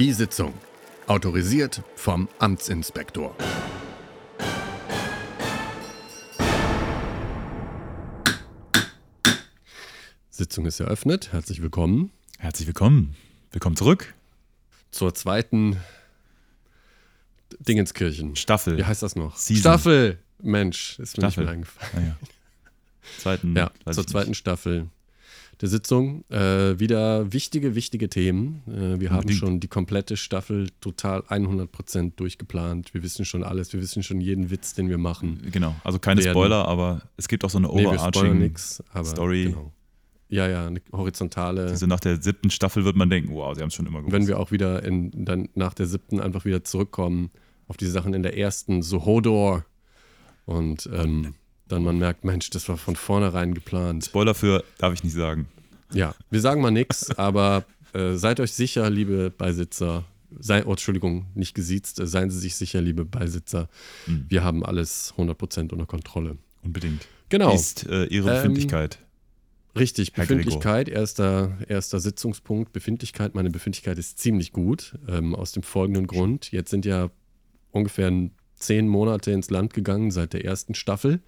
Die Sitzung. Autorisiert vom Amtsinspektor. Sitzung ist eröffnet. Herzlich willkommen Herzlich willkommen. Willkommen zurück. zur zweiten Dingenskirchen. Staffel. Wie heißt das noch? Season. Staffel. Mensch, ist mir Staffel. nicht mehr eingefallen. Ah, ja. Zweiten. Ja, zur zweiten nicht. Staffel der Sitzung. Äh, wieder wichtige, wichtige Themen. Äh, wir haben Unbedingt. schon die komplette Staffel total 100% durchgeplant. Wir wissen schon alles. Wir wissen schon jeden Witz, den wir machen. Genau, also keine werden. Spoiler, aber es gibt auch so eine Nee, overarching. nichts. Aber Story. Genau. Ja, ja, eine horizontale. also nach der siebten Staffel wird man denken, wow, sie haben es schon immer gewusst. wenn wir auch wieder in, dann nach der siebten einfach wieder zurückkommen auf die Sachen in der ersten, so Hodor. Und ähm, dann man merkt, Mensch, das war von vornherein geplant. Spoiler für, darf ich nicht sagen. Ja, wir sagen mal nichts, aber äh, seid euch sicher, liebe Beisitzer, sei, oh, Entschuldigung, nicht gesiezt, äh, seien Sie sich sicher, liebe Beisitzer, Mhm. wir haben alles 100% unter Kontrolle. Unbedingt. Genau, ist äh, Ihre Ähm, Befindlichkeit? richtig, Herr Befindlichkeit, erster, erster Sitzungspunkt, Befindlichkeit, meine Befindlichkeit ist ziemlich gut, ähm, aus dem folgenden Grund, jetzt sind ja ungefähr zehn Monate ins Land gegangen seit der ersten Staffel.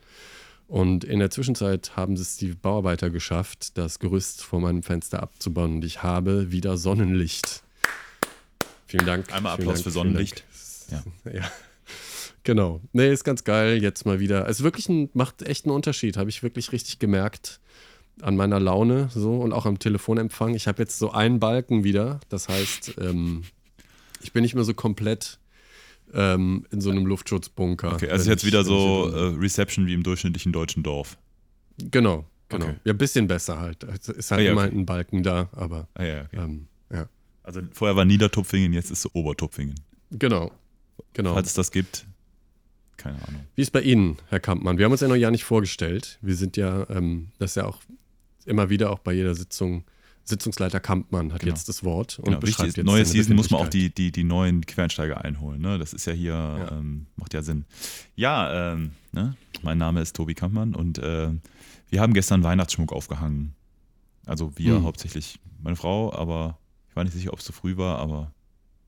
Und in der Zwischenzeit haben es die Bauarbeiter geschafft, das Gerüst vor meinem Fenster abzubauen. Und ich habe wieder Sonnenlicht. Vielen Dank. Einmal Applaus Dank, für Sonnenlicht. Dank. Ja. Genau. Nee, ist ganz geil. Jetzt mal wieder. Es ist wirklich ein, macht echt einen Unterschied. Habe ich wirklich richtig gemerkt an meiner Laune so und auch am Telefonempfang. Ich habe jetzt so einen Balken wieder. Das heißt, ähm, ich bin nicht mehr so komplett ähm, in so einem Luftschutzbunker. Okay, also jetzt ich- wieder so äh, Reception wie im durchschnittlichen deutschen Dorf. Genau, genau. Okay. Ja, ein bisschen besser halt. Es ist halt Ah, ja, immer okay. ein Balken da, aber Ah, ja, okay. ähm, ja. Also vorher war Niedertupfingen, jetzt ist es Obertupfingen. Genau. Genau. Falls es das gibt, keine Ahnung. Wie ist bei Ihnen, Herr Kampmann? Wir haben uns ja noch ja nicht vorgestellt. Wir sind ja, ähm, das ist ja auch immer wieder auch bei jeder Sitzung, Sitzungsleiter Kampmann hat Genau. jetzt das Wort und Genau, beschreibt ist, jetzt neue Season muss man auch die, die, die neuen Quereinsteiger einholen. Ne? Das ist ja hier, Ja. Ähm, macht ja Sinn. Ja, ähm, ne? mein Name ist Tobi Kampmann und äh, wir haben gestern Weihnachtsschmuck aufgehangen. Also wir Hm. hauptsächlich, meine Frau, aber ich war nicht sicher, ob es zu früh war, aber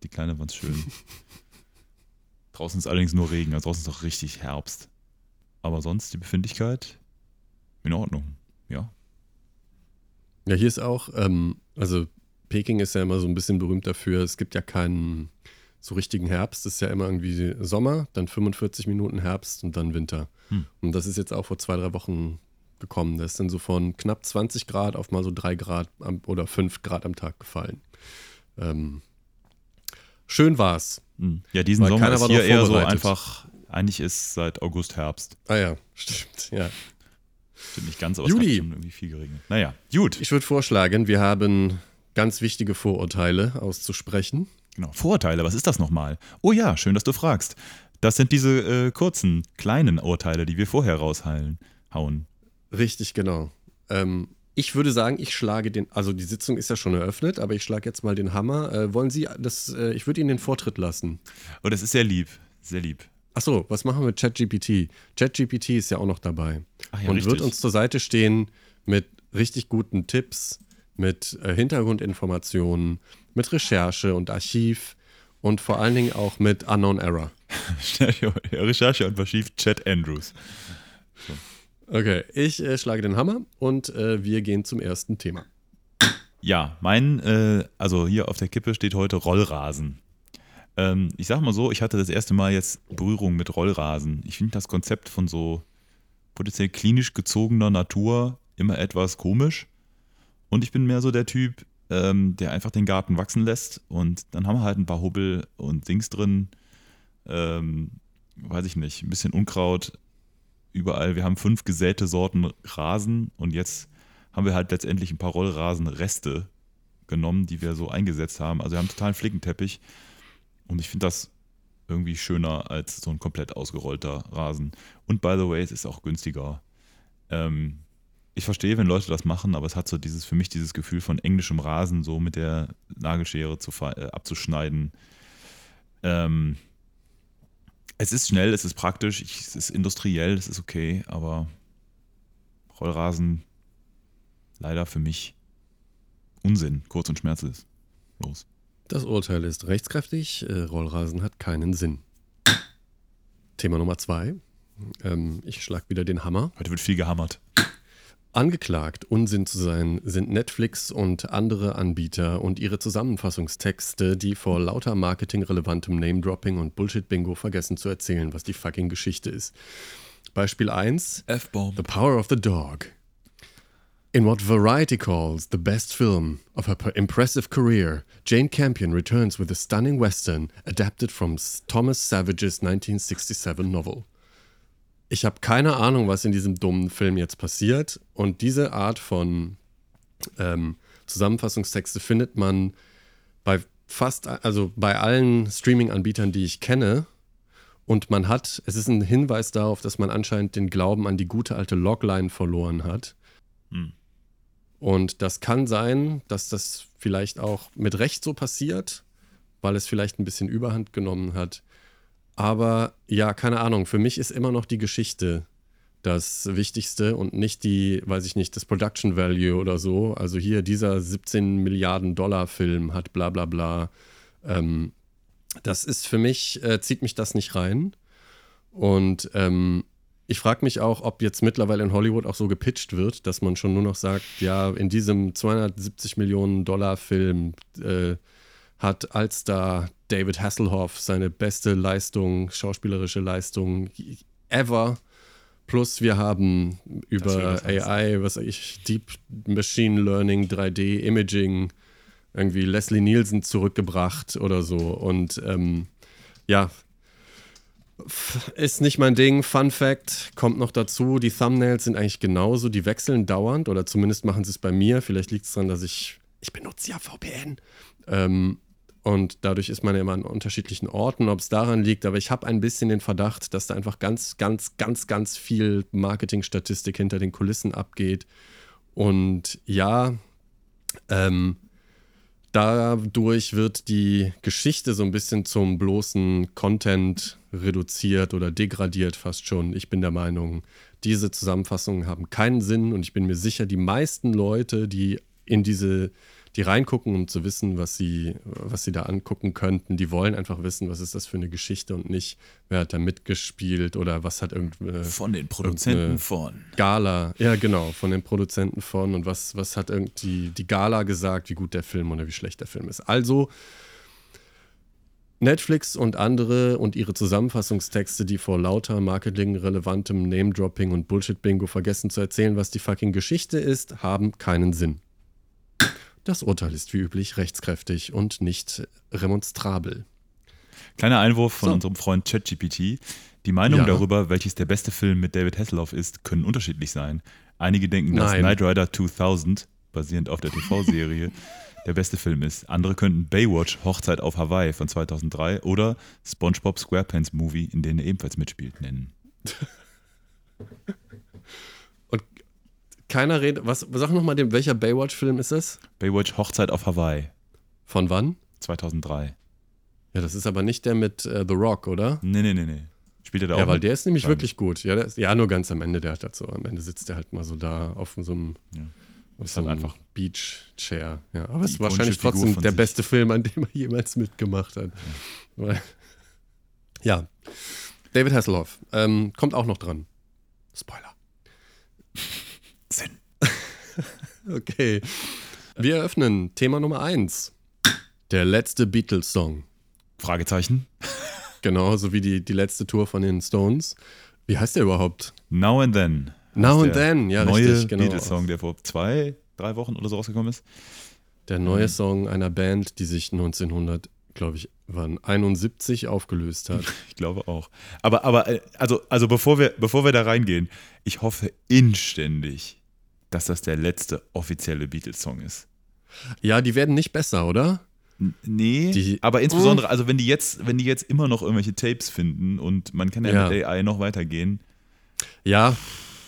die Kleine fand es schön. draußen ist allerdings nur Regen, also draußen ist auch richtig Herbst. Aber sonst die Befindlichkeit in Ordnung, ja. Ja, hier ist auch, ähm, also Peking ist ja immer so ein bisschen berühmt dafür, es gibt ja keinen so richtigen Herbst, es ist ja immer irgendwie Sommer, dann 45 Minuten Herbst und dann Winter. Hm. Und das ist jetzt auch vor zwei, drei Wochen gekommen. Das ist dann so von knapp 20 Grad auf mal so drei Grad am, oder fünf Grad am Tag gefallen. Ähm, schön war's. Hm. Ja, diesen Sommer ist hier eher so einfach, eigentlich ist seit August Herbst. Ah ja, stimmt. Ja. Stimmt nicht ganz, aber Juli. es irgendwie viel geregnet. Naja, gut. Ich würde vorschlagen, wir haben ganz wichtige Vorurteile auszusprechen. Genau. Vorurteile, was ist das nochmal? Oh ja, schön, dass du fragst. Das sind diese äh, kurzen, kleinen Urteile, die wir vorher raushauen. Hauen. Richtig, genau. Ähm, ich würde sagen, ich schlage den, also die Sitzung ist ja schon eröffnet, aber ich schlage jetzt mal den Hammer. Äh, wollen Sie das, äh, ich würde Ihnen den Vortritt lassen. Oh, das ist sehr lieb. Sehr lieb. Achso, was machen wir mit ChatGPT? ChatGPT ist ja auch noch dabei Ach ja, und richtig. wird uns zur Seite stehen mit richtig guten Tipps, mit äh, Hintergrundinformationen, mit Recherche und Archiv und vor allen Dingen auch mit Unknown Error. Recherche und verschiebt Chat Andrews. Okay, ich äh, schlage den Hammer und äh, wir gehen zum ersten Thema. Ja, mein, äh, also hier auf der Kippe steht heute Rollrasen. Ähm, ich sag mal so, ich hatte das erste Mal jetzt Berührung mit Rollrasen. Ich finde das Konzept von so potenziell klinisch gezogener Natur immer etwas komisch. Und ich bin mehr so der Typ, ähm, der einfach den Garten wachsen lässt. Und dann haben wir halt ein paar Hubbel und Dings drin. Ähm, weiß ich nicht, ein bisschen Unkraut überall. Wir haben fünf gesäte Sorten Rasen und jetzt haben wir halt letztendlich ein paar Rollrasenreste genommen, die wir so eingesetzt haben. Also wir haben totalen Flickenteppich und ich finde das irgendwie schöner als so ein komplett ausgerollter Rasen. Und by the way, es ist auch günstiger. Ähm, ich verstehe, wenn Leute das machen, aber es hat so dieses für mich dieses Gefühl von englischem Rasen so mit der Nagelschere zu, äh, abzuschneiden. Ähm, es ist schnell, es ist praktisch, ich, es ist industriell, es ist okay, aber Rollrasen leider für mich Unsinn, kurz und schmerzlos. Los. Das Urteil ist rechtskräftig, äh, Rollrasen hat keinen Sinn. Thema Nummer zwei. Ähm, ich schlag wieder den Hammer. Heute wird viel gehammert. Angeklagt, Unsinn zu sein, sind Netflix und andere Anbieter und ihre Zusammenfassungstexte, die vor lauter marketingrelevantem Name-Dropping und Bullshit-Bingo vergessen zu erzählen, was die fucking Geschichte ist. Beispiel 1: F-Bomb. The Power of the Dog. In what Variety calls the best film of her impressive career, Jane Campion returns with a stunning western adapted from Thomas Savage's 1967 novel. Ich habe keine Ahnung, was in diesem dummen Film jetzt passiert. Und diese Art von ähm, Zusammenfassungstexte findet man bei fast, also bei allen Streaming-Anbietern, die ich kenne. Und man hat, es ist ein Hinweis darauf, dass man anscheinend den Glauben an die gute alte Logline verloren hat. Hm. Und das kann sein, dass das vielleicht auch mit Recht so passiert, weil es vielleicht ein bisschen Überhand genommen hat. Aber ja, keine Ahnung, für mich ist immer noch die Geschichte das Wichtigste und nicht die, weiß ich nicht, das Production Value oder so. Also hier dieser 17 Milliarden Dollar Film hat bla bla bla. Ähm, das ist für mich, äh, zieht mich das nicht rein. Und ähm, ich frage mich auch, ob jetzt mittlerweile in Hollywood auch so gepitcht wird, dass man schon nur noch sagt, ja, in diesem 270 Millionen Dollar Film äh, hat Allstar David Hasselhoff seine beste Leistung, schauspielerische Leistung ever. Plus wir haben über AI, was ich, Deep Machine Learning, 3D Imaging, irgendwie Leslie Nielsen zurückgebracht oder so. Und ähm, ja, ist nicht mein Ding. Fun Fact kommt noch dazu: Die Thumbnails sind eigentlich genauso, die wechseln dauernd oder zumindest machen sie es bei mir. Vielleicht liegt es daran, dass ich, ich benutze ja VPN. Ähm, und dadurch ist man ja immer an unterschiedlichen Orten, ob es daran liegt. Aber ich habe ein bisschen den Verdacht, dass da einfach ganz, ganz, ganz, ganz viel Marketingstatistik hinter den Kulissen abgeht. Und ja, ähm, dadurch wird die Geschichte so ein bisschen zum bloßen Content reduziert oder degradiert fast schon. Ich bin der Meinung, diese Zusammenfassungen haben keinen Sinn und ich bin mir sicher, die meisten Leute, die in diese die reingucken, um zu wissen, was sie, was sie da angucken könnten. Die wollen einfach wissen, was ist das für eine Geschichte und nicht, wer hat da mitgespielt oder was hat irgendeine. Von den Produzenten von. Gala, ja genau, von den Produzenten von und was, was hat irgendwie die Gala gesagt, wie gut der Film oder wie schlecht der Film ist. Also. Netflix und andere und ihre Zusammenfassungstexte, die vor lauter marketingrelevantem Name-Dropping und Bullshit-Bingo vergessen zu erzählen, was die fucking Geschichte ist, haben keinen Sinn. Das Urteil ist wie üblich rechtskräftig und nicht remonstrabel. Kleiner Einwurf von so. unserem Freund ChatGPT. Die Meinungen ja. darüber, welches der beste Film mit David Hasselhoff ist, können unterschiedlich sein. Einige denken, dass Knight Rider 2000, basierend auf der TV-Serie, der beste Film ist. Andere könnten Baywatch, Hochzeit auf Hawaii von 2003 oder SpongeBob SquarePants Movie, in denen er ebenfalls mitspielt, nennen. keiner redet. Was, sag nochmal, welcher Baywatch-Film ist das? Baywatch Hochzeit auf Hawaii. Von wann? 2003. Ja, das ist aber nicht der mit äh, The Rock, oder? Nee, nee, nee, nee. Spielt er da auch? Ja, weil der ist nämlich wirklich gut. Ja, ist, ja, nur ganz am Ende, der hat so. Am Ende sitzt er halt mal so da auf so einem, ja. Auf so einem einfach Beach-Chair. Ja, aber es ist wahrscheinlich trotzdem der sich. beste Film, an dem er jemals mitgemacht hat. Ja, ja. David Hasselhoff ähm, kommt auch noch dran. Spoiler. Sinn. okay. Wir eröffnen Thema Nummer 1. Der letzte Beatles-Song. Fragezeichen. Genau, so wie die, die letzte Tour von den Stones. Wie heißt der überhaupt? Now and Then. Now and Then, ja, neue richtig, genau. Beatles-Song, der vor zwei, drei Wochen oder so rausgekommen ist. Der neue Song einer Band, die sich 1900, glaube ich, wann 71 aufgelöst hat. Ich glaube auch. Aber, aber äh, also, also bevor, wir, bevor wir da reingehen, ich hoffe inständig, dass das der letzte offizielle Beatles-Song ist. Ja, die werden nicht besser, oder? Nee, die, aber insbesondere, also wenn die jetzt, wenn die jetzt immer noch irgendwelche Tapes finden und man kann ja, ja. mit AI noch weitergehen. Ja,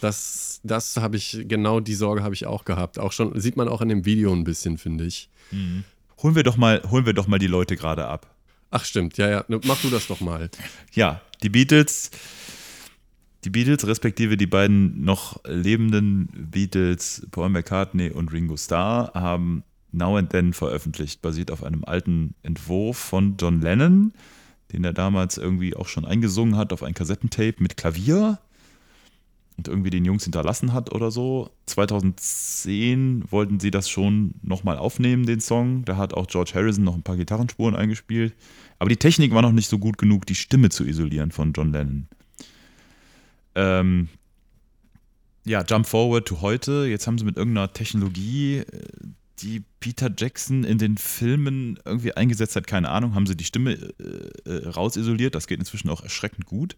das, das habe ich, genau die Sorge habe ich auch gehabt. Auch schon, sieht man auch in dem Video ein bisschen, finde ich. Mhm. Holen wir doch mal, holen wir doch mal die Leute gerade ab. Ach stimmt, ja, ja, mach du das doch mal. Ja, die Beatles die Beatles, respektive die beiden noch lebenden Beatles, Paul McCartney und Ringo Starr, haben Now and Then veröffentlicht, basiert auf einem alten Entwurf von John Lennon, den er damals irgendwie auch schon eingesungen hat auf ein Kassettentape mit Klavier und irgendwie den Jungs hinterlassen hat oder so. 2010 wollten sie das schon nochmal aufnehmen, den Song. Da hat auch George Harrison noch ein paar Gitarrenspuren eingespielt. Aber die Technik war noch nicht so gut genug, die Stimme zu isolieren von John Lennon. Ähm, ja, Jump Forward to heute. Jetzt haben sie mit irgendeiner Technologie, äh, die Peter Jackson in den Filmen irgendwie eingesetzt hat, keine Ahnung, haben sie die Stimme äh, äh rausisoliert. Das geht inzwischen auch erschreckend gut.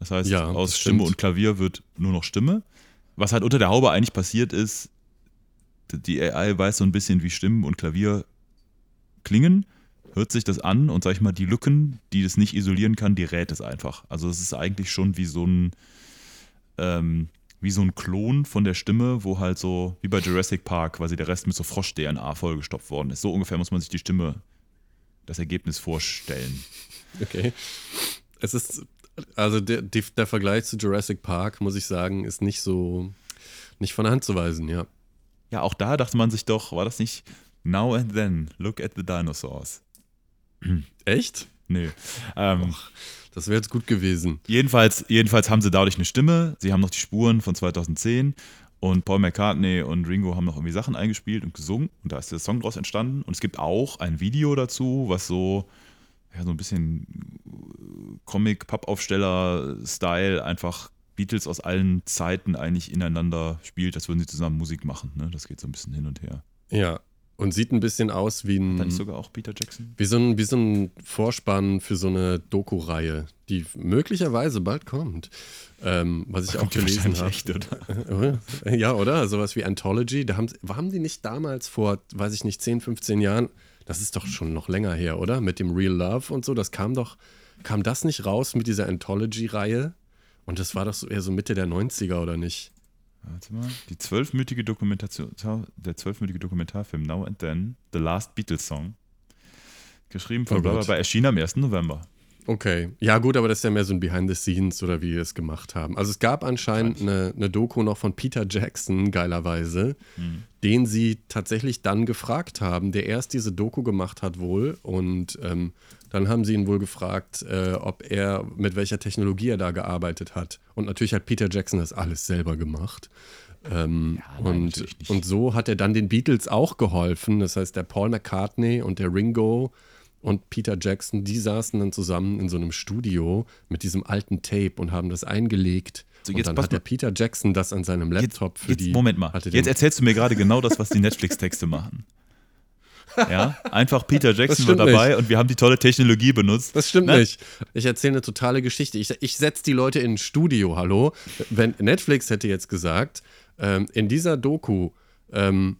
Das heißt, ja, aus Stimme stimmt. und Klavier wird nur noch Stimme. Was halt unter der Haube eigentlich passiert ist, die AI weiß so ein bisschen, wie Stimmen und Klavier klingen, hört sich das an und sag ich mal, die Lücken, die das nicht isolieren kann, die rät es einfach. Also es ist eigentlich schon wie so ein ähm, wie so ein Klon von der Stimme, wo halt so, wie bei Jurassic Park, quasi der Rest mit so Frosch-DNA vollgestopft worden ist. So ungefähr muss man sich die Stimme, das Ergebnis vorstellen. Okay. Es ist also der, der Vergleich zu Jurassic Park, muss ich sagen, ist nicht so, nicht von der Hand zu weisen, ja. Ja, auch da dachte man sich doch, war das nicht Now and Then, Look at the Dinosaurs? Echt? Nö. Ähm, Och, das wäre jetzt gut gewesen. Jedenfalls, jedenfalls haben sie dadurch eine Stimme. Sie haben noch die Spuren von 2010 und Paul McCartney und Ringo haben noch irgendwie Sachen eingespielt und gesungen und da ist der Song draus entstanden. Und es gibt auch ein Video dazu, was so ja, so ein bisschen Comic-Pappaufsteller-Style einfach Beatles aus allen Zeiten eigentlich ineinander spielt, als würden sie zusammen Musik machen. Ne? Das geht so ein bisschen hin und her. Ja, und sieht ein bisschen aus wie ein. Nicht sogar auch Peter Jackson? Wie so ein, wie so ein Vorspann für so eine Doku-Reihe, die möglicherweise bald kommt. Ähm, was ich auch gelesen habe. ja, oder? Sowas wie Anthology. Da haben, haben die nicht damals vor, weiß ich nicht, 10, 15 Jahren das ist doch schon noch länger her, oder? Mit dem Real Love und so. Das kam doch, kam das nicht raus mit dieser Anthology-Reihe? Und das war doch so eher so Mitte der 90er, oder nicht? Warte mal. Die zwölfmütige Dokumentation, der zwölfmütige Dokumentarfilm Now and Then, The Last Beatles Song. Geschrieben von oh Blablabla, erschien am 1. November. Okay. Ja, gut, aber das ist ja mehr so ein Behind the Scenes oder wie die es gemacht haben. Also es gab anscheinend eine, eine, Doku noch von Peter Jackson, geilerweise, mhm. den sie tatsächlich dann gefragt haben, der erst diese Doku gemacht hat wohl. Und ähm, dann haben sie ihn wohl gefragt, äh, ob er, mit welcher Technologie er da gearbeitet hat. Und natürlich hat Peter Jackson das alles selber gemacht. Ähm, ja, nein, und, und so hat er dann den Beatles auch geholfen. Das heißt, der Paul McCartney und der Ringo und Peter Jackson, die saßen dann zusammen in so einem Studio mit diesem alten Tape und haben das eingelegt. So, und dann hat der Peter Jackson das an seinem Laptop jetzt, für jetzt, die. Moment mal. Jetzt erzählst du mir gerade genau das, was die Netflix-Texte machen. Ja, einfach Peter Jackson war dabei nicht. und wir haben die tolle Technologie benutzt. Das stimmt ne? nicht. Ich erzähle eine totale Geschichte. Ich, ich setze die Leute in ein Studio, hallo. Wenn Netflix hätte jetzt gesagt, ähm, in dieser Doku ähm,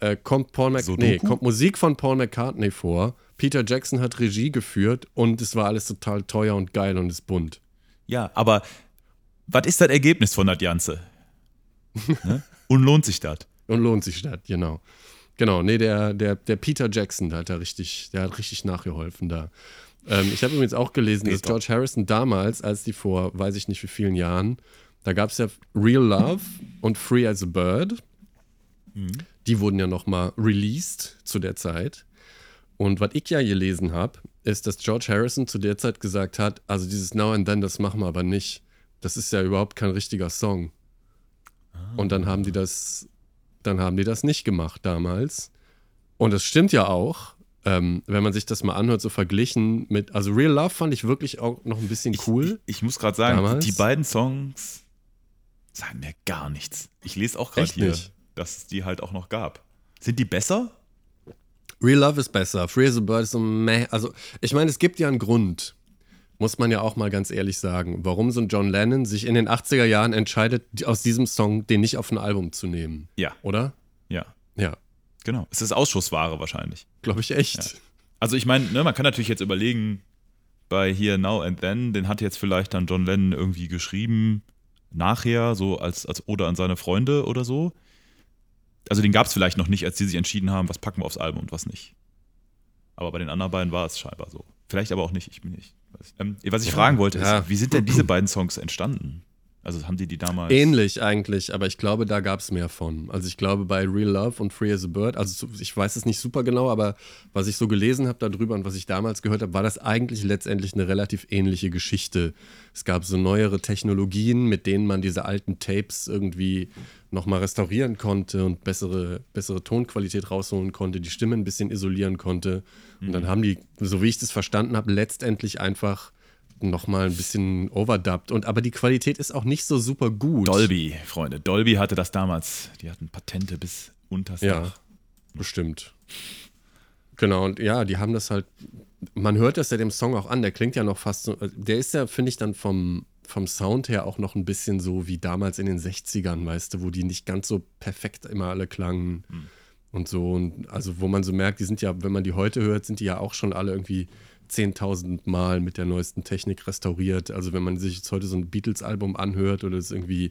äh, kommt, Paul so nee, kommt Musik von Paul McCartney vor Peter Jackson hat Regie geführt und es war alles total teuer und geil und ist bunt. Ja, aber was ist das Ergebnis von das Ganze? ne? Und lohnt sich das? Und lohnt sich das, genau. Genau, nee, der, der, der Peter Jackson, der hat da richtig, der hat richtig nachgeholfen da. Ähm, ich habe übrigens auch gelesen, dass George Harrison damals, als die vor, weiß ich nicht wie vielen Jahren, da gab es ja Real Love und Free as a Bird. Mhm. Die wurden ja nochmal released zu der Zeit. Und was ich ja gelesen habe, ist, dass George Harrison zu der Zeit gesagt hat, also dieses Now and Then, das machen wir aber nicht. Das ist ja überhaupt kein richtiger Song. Ah. Und dann haben die das, dann haben die das nicht gemacht damals. Und das stimmt ja auch, ähm, wenn man sich das mal anhört, so verglichen mit, also Real Love fand ich wirklich auch noch ein bisschen cool. Ich, ich, ich muss gerade sagen, damals. die beiden Songs sagen mir gar nichts. Ich lese auch gerade hier, nicht? dass es die halt auch noch gab. Sind die besser? Real Love ist besser. Free as a Bird ist so meh. Also, ich meine, es gibt ja einen Grund, muss man ja auch mal ganz ehrlich sagen, warum so ein John Lennon sich in den 80er Jahren entscheidet, aus diesem Song den nicht auf ein Album zu nehmen. Ja. Oder? Ja. Ja. Genau. Es ist Ausschussware wahrscheinlich. Glaube ich echt. Ja. Also, ich meine, ne, man kann natürlich jetzt überlegen, bei hier Now and Then, den hat jetzt vielleicht dann John Lennon irgendwie geschrieben, nachher, so als, als oder an seine Freunde oder so also den gab es vielleicht noch nicht, als die sich entschieden haben, was packen wir aufs Album und was nicht. Aber bei den anderen beiden war es scheinbar so. Vielleicht aber auch nicht, ich bin nicht. Ähm, was ich fragen wollte, ist, wie sind denn diese beiden Songs entstanden? Also haben die die damals. Ähnlich eigentlich, aber ich glaube, da gab es mehr von. Also ich glaube, bei Real Love und Free as a Bird, also ich weiß es nicht super genau, aber was ich so gelesen habe darüber und was ich damals gehört habe, war das eigentlich letztendlich eine relativ ähnliche Geschichte. Es gab so neuere Technologien, mit denen man diese alten Tapes irgendwie nochmal restaurieren konnte und bessere, bessere Tonqualität rausholen konnte, die Stimme ein bisschen isolieren konnte. Und dann mhm. haben die, so wie ich das verstanden habe, letztendlich einfach nochmal ein bisschen overdubbed. Und, aber die Qualität ist auch nicht so super gut. Dolby, Freunde. Dolby hatte das damals. Die hatten Patente bis unters Ja, Dach. bestimmt. Genau, und ja, die haben das halt. Man hört das ja dem Song auch an, der klingt ja noch fast so. Der ist ja, finde ich, dann vom, vom Sound her auch noch ein bisschen so wie damals in den 60ern, weißt du, wo die nicht ganz so perfekt immer alle klangen. Hm. Und so, und also wo man so merkt, die sind ja, wenn man die heute hört, sind die ja auch schon alle irgendwie 10.000 Mal mit der neuesten Technik restauriert. Also wenn man sich jetzt heute so ein Beatles-Album anhört oder es irgendwie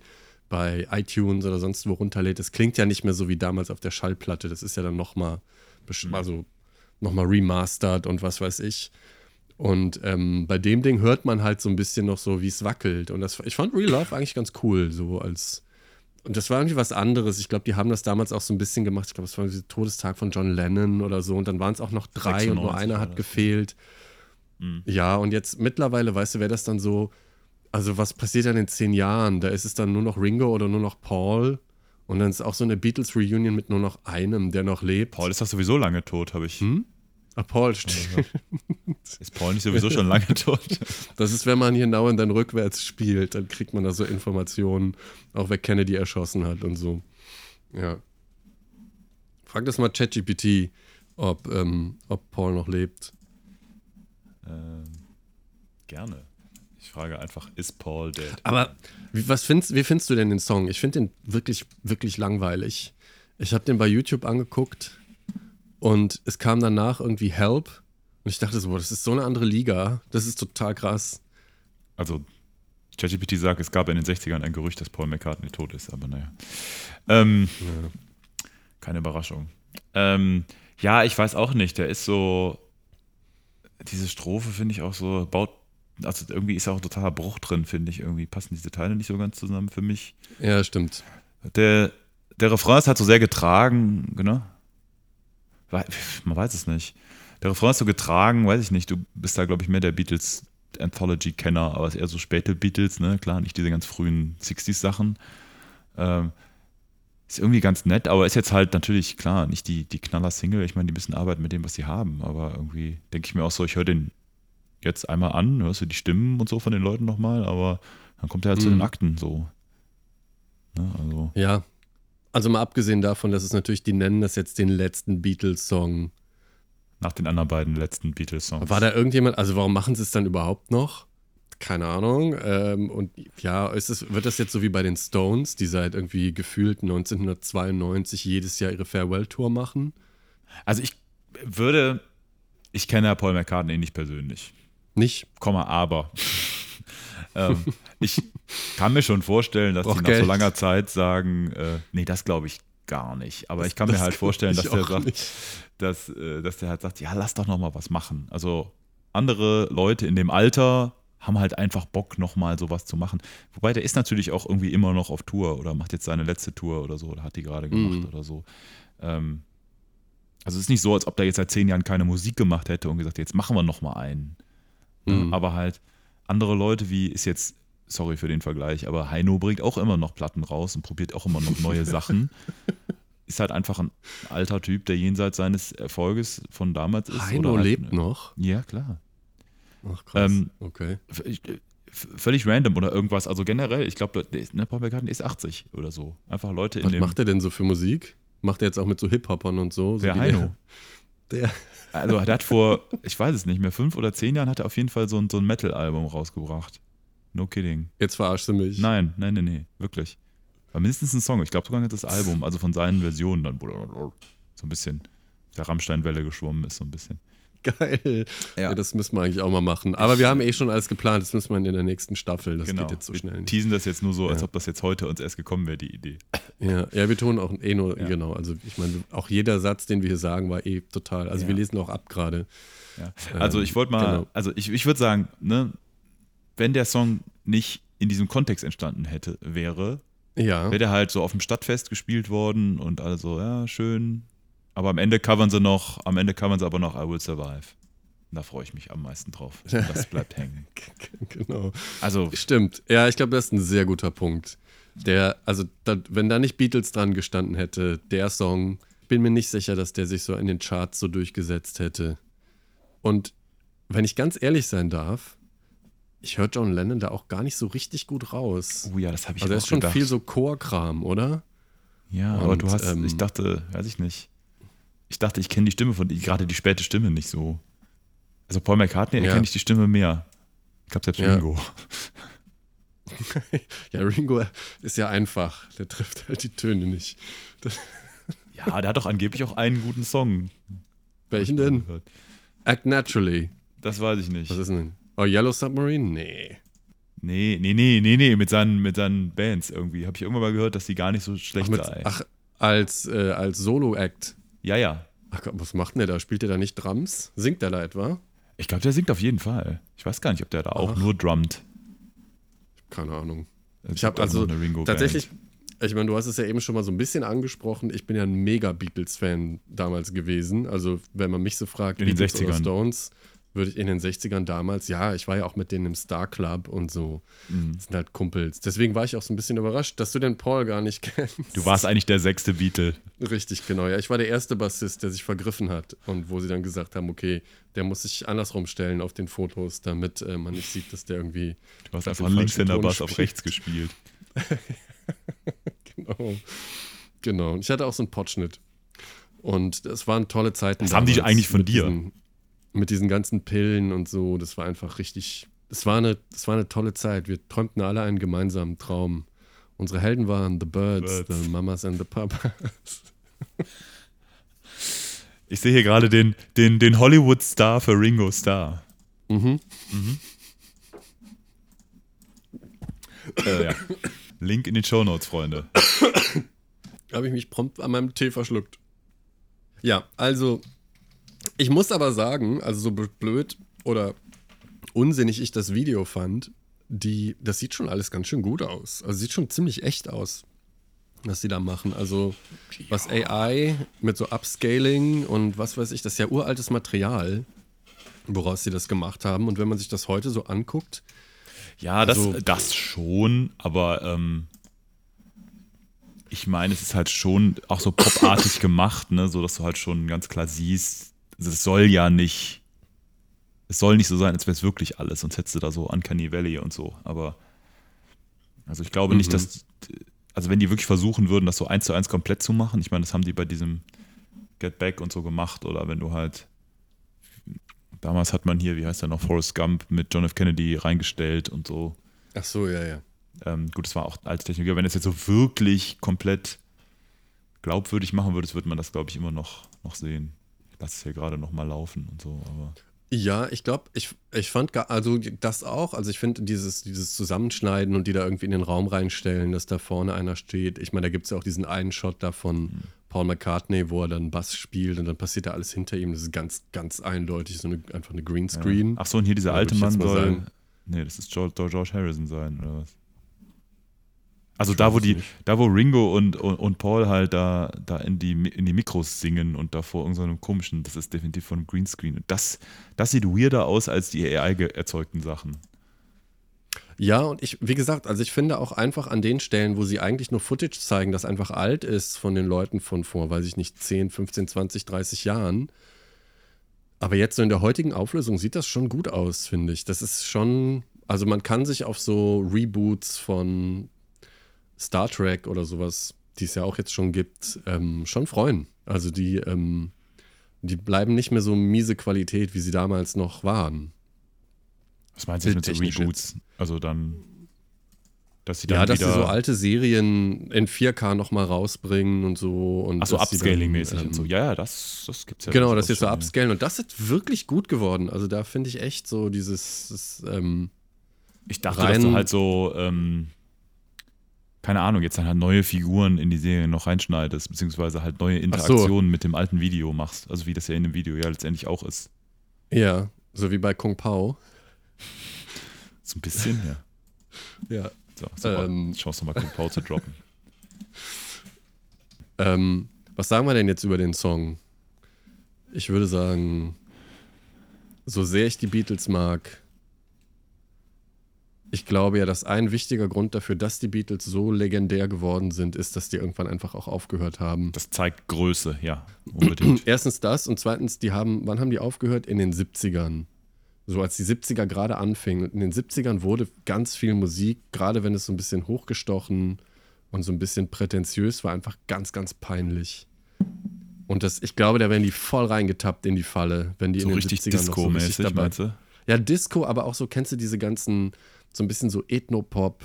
bei iTunes oder sonst wo runterlädt, das klingt ja nicht mehr so wie damals auf der Schallplatte. Das ist ja dann nochmal mhm. also noch remastered und was weiß ich. Und ähm, bei dem Ding hört man halt so ein bisschen noch so, wie es wackelt. Und das, ich fand Real Love eigentlich ganz cool, so als. Und das war irgendwie was anderes. Ich glaube, die haben das damals auch so ein bisschen gemacht. Ich glaube, es war der Todestag von John Lennon oder so. Und dann waren es auch noch drei und nur einer hat gefehlt. Mhm. Ja, und jetzt mittlerweile, weißt du, wäre das dann so, also was passiert dann in zehn Jahren? Da ist es dann nur noch Ringo oder nur noch Paul. Und dann ist auch so eine Beatles-Reunion mit nur noch einem, der noch lebt. Paul ist doch sowieso lange tot, habe ich. Hm? Ah, Paul stimmt. Ist Paul nicht sowieso schon lange tot? Das ist, wenn man hier genau und dann rückwärts spielt, dann kriegt man da so Informationen, auch wer Kennedy erschossen hat und so. Ja. Frag das mal ChatGPT, ob, ähm, ob Paul noch lebt. Ähm, gerne. Ich frage einfach, ist Paul dead? Aber wie, was findest, wie findest du denn den Song? Ich finde den wirklich, wirklich langweilig. Ich habe den bei YouTube angeguckt und es kam danach irgendwie Help. Und ich dachte so, boah, das ist so eine andere Liga. Das ist total krass. Also, ChatGPT sagt, es gab in den 60ern ein Gerücht, dass Paul McCartney tot ist, aber naja. Ähm, ja. Keine Überraschung. Ähm, ja, ich weiß auch nicht. Der ist so, diese Strophe finde ich auch so, baut, also irgendwie ist auch ein totaler Bruch drin, finde ich. Irgendwie passen diese Teile nicht so ganz zusammen für mich. Ja, stimmt. Der, der Refrain ist halt so sehr getragen, genau. Man weiß es nicht. Der Refrain ist so getragen, weiß ich nicht. Du bist da, glaube ich, mehr der Beatles Anthology-Kenner, aber es ist eher so späte Beatles, ne? Klar, nicht diese ganz frühen 60s-Sachen. Ähm, ist irgendwie ganz nett, aber ist jetzt halt natürlich, klar, nicht die, die Knaller-Single. Ich meine, die müssen arbeiten mit dem, was sie haben. Aber irgendwie denke ich mir auch so, ich höre den jetzt einmal an, hörst du die Stimmen und so von den Leuten nochmal, aber dann kommt er halt mhm. zu den. Akten so. Ne, also. Ja. Also mal abgesehen davon, dass es natürlich, die nennen das jetzt den letzten Beatles-Song. Nach den anderen beiden letzten Beatles-Songs. War da irgendjemand, also warum machen sie es dann überhaupt noch? keine Ahnung. Ähm, und ja, ist es, wird das jetzt so wie bei den Stones, die seit irgendwie gefühlt 1992 jedes Jahr ihre Farewell-Tour machen? Also ich würde, ich kenne Paul McCartney nicht persönlich. Nicht? Komma, aber. Ähm, ich kann mir schon vorstellen, dass sie nach so langer Zeit sagen, äh, nee, das glaube ich gar nicht. Aber das, ich kann mir halt vorstellen, dass der sagt, dass, äh, dass der halt sagt, ja, lass doch noch mal was machen. Also andere Leute in dem Alter haben halt einfach Bock, nochmal sowas zu machen. Wobei der ist natürlich auch irgendwie immer noch auf Tour oder macht jetzt seine letzte Tour oder so, oder hat die gerade gemacht mhm. oder so. Ähm, also es ist nicht so, als ob der jetzt seit zehn Jahren keine Musik gemacht hätte und gesagt, jetzt machen wir nochmal einen. Mhm. Aber halt andere Leute, wie ist jetzt, sorry für den Vergleich, aber Heino bringt auch immer noch Platten raus und probiert auch immer noch neue Sachen. Ist halt einfach ein alter Typ, der jenseits seines Erfolges von damals ist. Heino halt, lebt noch? Ja, klar. Ach krass, ähm, okay. Äh, völlig random oder irgendwas. Also generell, ich glaube, ne, Paul McCartney ist 80 oder so. Einfach Leute in Was macht er denn so für Musik? Macht er jetzt auch mit so Hip-Hopern und so? Der so Heino. Der. Also der hat vor, ich weiß es nicht mehr, fünf oder zehn Jahren hat er auf jeden Fall so ein, so ein Metal-Album rausgebracht. No kidding. Jetzt verarschst du mich. Nein, nein, nein, nein, wirklich. War mindestens ein Song. Ich glaube sogar das Album, also von seinen Versionen dann, so ein bisschen der Rammsteinwelle geschwommen ist, so ein bisschen. Geil. Ja. ja. das müssen wir eigentlich auch mal machen. Aber wir haben eh schon alles geplant. Das müssen wir in der nächsten Staffel. Das genau. geht jetzt so schnell nicht. teasen das jetzt nur so, als ob das jetzt heute uns erst gekommen wäre, die Idee. Ja, ja wir tun auch eh nur, ja. genau. Also ich meine, auch jeder Satz, den wir hier sagen, war eh total. Also wir lesen auch ab gerade. Also ich wollte mal, genau. also ich, ich würde sagen, ne, wenn der Song nicht in diesem Kontext entstanden hätte, wäre, Ja. wäre der halt so auf dem Stadtfest gespielt worden und alle so, ja, schön. Aber am Ende covern sie noch, am Ende covern sie aber noch I Will Survive. Da freue ich mich am meisten drauf. Das bleibt hängen. genau. Also, Stimmt. Ja, ich glaube, das ist ein sehr guter Punkt. Der, also, da, wenn da nicht Beatles dran gestanden hätte, der Song, bin mir nicht sicher, dass der sich so in den Charts so durchgesetzt hätte. Und wenn ich ganz ehrlich sein darf, ich höre John Lennon da auch gar nicht so richtig gut raus. oh ja, das habe ich Also, auch ist schon gedacht. viel so Chorkram, oder? Ja, aber Und, du hast, ähm, ich dachte, weiß ich nicht. Ich dachte, ich kenne die Stimme von, gerade die späte Stimme nicht so. Also Paul McCartney Ja. erkenne ich die Stimme mehr. Ich glaube selbst Ja. Ringo. Ja, Ringo ist ja einfach. Der trifft halt die Töne nicht. Ja, der hat doch angeblich auch einen guten Song. Welchen denn? Act Naturally. Das weiß ich nicht. Was ist denn? Oh, Yellow Submarine? Nee. Nee, nee, nee, nee, nee, mit seinen, mit seinen Bands irgendwie. Habe ich irgendwann mal gehört, dass die gar nicht so schlecht Ach, mit, sei. ach als, äh, als Solo-Act. Ja, ja. Ach Gott, was macht denn der da? Spielt der da nicht Drums? Singt der da etwa? Ich glaube, der singt auf jeden Fall. Ich weiß gar nicht, ob der da auch Ach. nur drummt. Keine Ahnung. Es Ich habe also tatsächlich, ich meine, du hast es ja eben schon mal so ein bisschen angesprochen. Ich bin ja ein mega Beatles-Fan damals gewesen. Also, wenn man mich so fragt, In den Beatles oder 60ern. Stones, würde ich in den 60ern damals, ja, ich war ja auch mit denen im Star Club und so. Mhm. Das sind halt Kumpels. Deswegen war ich auch so ein bisschen überrascht, dass du den Paul gar nicht kennst. Du warst eigentlich der sechste Beatle. Richtig, genau. Ja, ich war der erste Bassist, der sich vergriffen hat und wo sie dann gesagt haben, okay, der muss sich andersrum stellen auf den Fotos, damit äh, man nicht sieht, dass der irgendwie Du hast einfach falschen Linkshänder Ton Bass auf rechts gespielt. genau. Genau. Und ich hatte auch so einen Potschnitt. Und es waren tolle Zeiten. Das haben die eigentlich von dir? Diesen, mit diesen ganzen Pillen und so. Das war einfach richtig. Das war, eine, das war eine tolle Zeit. Wir träumten alle einen gemeinsamen Traum. Unsere Helden waren The Birds, Birds. The Mamas and the Papas. Ich sehe hier gerade den, den, den Hollywood-Star für Ringo Starr. Mhm. Äh, ja. Link in den Show Notes, Freunde. habe ich mich prompt an meinem Tee verschluckt. Ja, also, ich muss aber sagen, also so blöd oder unsinnig ich das Video fand, die, das sieht schon alles ganz schön gut aus. Also sieht schon ziemlich echt aus, was sie da machen. Also, was AI mit so Upscaling und was weiß ich, das ist ja uraltes Material, woraus sie das gemacht haben. Und wenn man sich das heute so anguckt, Ja, das, Also- das schon, aber ähm, ich meine, es ist halt schon auch so popartig gemacht, ne, so dass du halt schon ganz klar siehst, es soll ja nicht, es soll nicht so sein, als wäre es wirklich alles, sonst hättest du da so Uncanny Valley und so, aber also ich glaube nicht, Mhm. dass, also wenn die wirklich versuchen würden, das so eins zu eins komplett zu machen, ich meine, das haben die bei diesem Get Back und so gemacht, oder wenn du halt Damals hat man hier, wie heißt der noch, Forrest Gump mit John F. Kennedy reingestellt und so. ach so, ja, ja. Ähm, gut, das war auch alte Technik. Aber wenn du es jetzt so wirklich komplett glaubwürdig machen würdest, würde man das, glaube ich, immer noch, noch sehen. Ich lasse es hier gerade noch mal laufen und so. Aber Ja, ich glaube, ich, ich fand gar, also das auch, also ich finde dieses, dieses Zusammenschneiden und die da irgendwie in den Raum reinstellen, dass da vorne einer steht. Ich meine, da gibt es ja auch diesen einen Shot da von Paul McCartney, wo er dann Bass spielt und dann passiert da alles hinter ihm. Das ist ganz, ganz eindeutig so eine, einfach eine Greenscreen. Ach so, und hier dieser Ja, alte Mann soll. sagen. Nee, das ist George, George Harrison sein, oder was? Also Ich da, wo die, nicht. da wo Ringo und, und, und Paul halt da, da in, die, in die Mikros singen und da vor irgendeinem komischen, das ist definitiv von Greenscreen. Und das, das sieht weirder aus als die AI-erzeugten Sachen. Ja, und ich, wie gesagt, also ich finde auch einfach an den Stellen, wo sie eigentlich nur Footage zeigen, das einfach alt ist von den Leuten von vor, weiß ich nicht, 10, 15, 20, 30 Jahren. Aber jetzt so in der heutigen Auflösung sieht das schon gut aus, finde ich. Das ist schon, also man kann sich auf so Reboots von Star Trek oder sowas, die es ja auch jetzt schon gibt, ähm, schon freuen. Also die, ähm, die bleiben nicht mehr so miese Qualität, wie sie damals noch waren. Was meinst du mit so Reboots? Also dann, dass sie dann Ja, dass sie so alte Serien in 4K nochmal rausbringen und so. Und sie dann, Upscaling-mäßig ähm, und so. Ja, ja, das, das gibt's ja. Genau, dass sie so ja. upscalen. Und das ist wirklich gut geworden. Also da finde ich echt so dieses, das, ähm, Ich dachte, dass du halt so, ähm, keine Ahnung, jetzt dann halt neue Figuren in die Serie noch reinschneidest, beziehungsweise halt neue so. Interaktionen mit dem alten Video machst. Also wie das ja in dem Video ja letztendlich auch ist. ja, so wie bei Kung Pao. So ein bisschen, ja. Ja. So, super. Ähm. Chance nochmal Compau zu droppen. Ähm, was sagen wir denn jetzt über den Song? Ich würde sagen, so sehr ich die Beatles mag, ich glaube ja, dass ein wichtiger Grund dafür, dass die Beatles so legendär geworden sind, ist, dass die irgendwann einfach auch aufgehört haben. Das zeigt Größe, ja, unbedingt. Erstens das und zweitens, die haben, wann haben die aufgehört? In den 70ern. So als die 70er gerade anfingen. Und in den 70ern wurde ganz viel Musik, gerade wenn es so ein bisschen hochgestochen und so ein bisschen prätentiös war, einfach ganz, ganz peinlich. Und das, ich glaube, da wären die voll reingetappt in die Falle, wenn die so in den richtig 70ern noch so richtig Disco-mäßig, dabei meinst du? ja, Disco, aber auch so, kennst du diese ganzen, so ein bisschen so Ethnopop,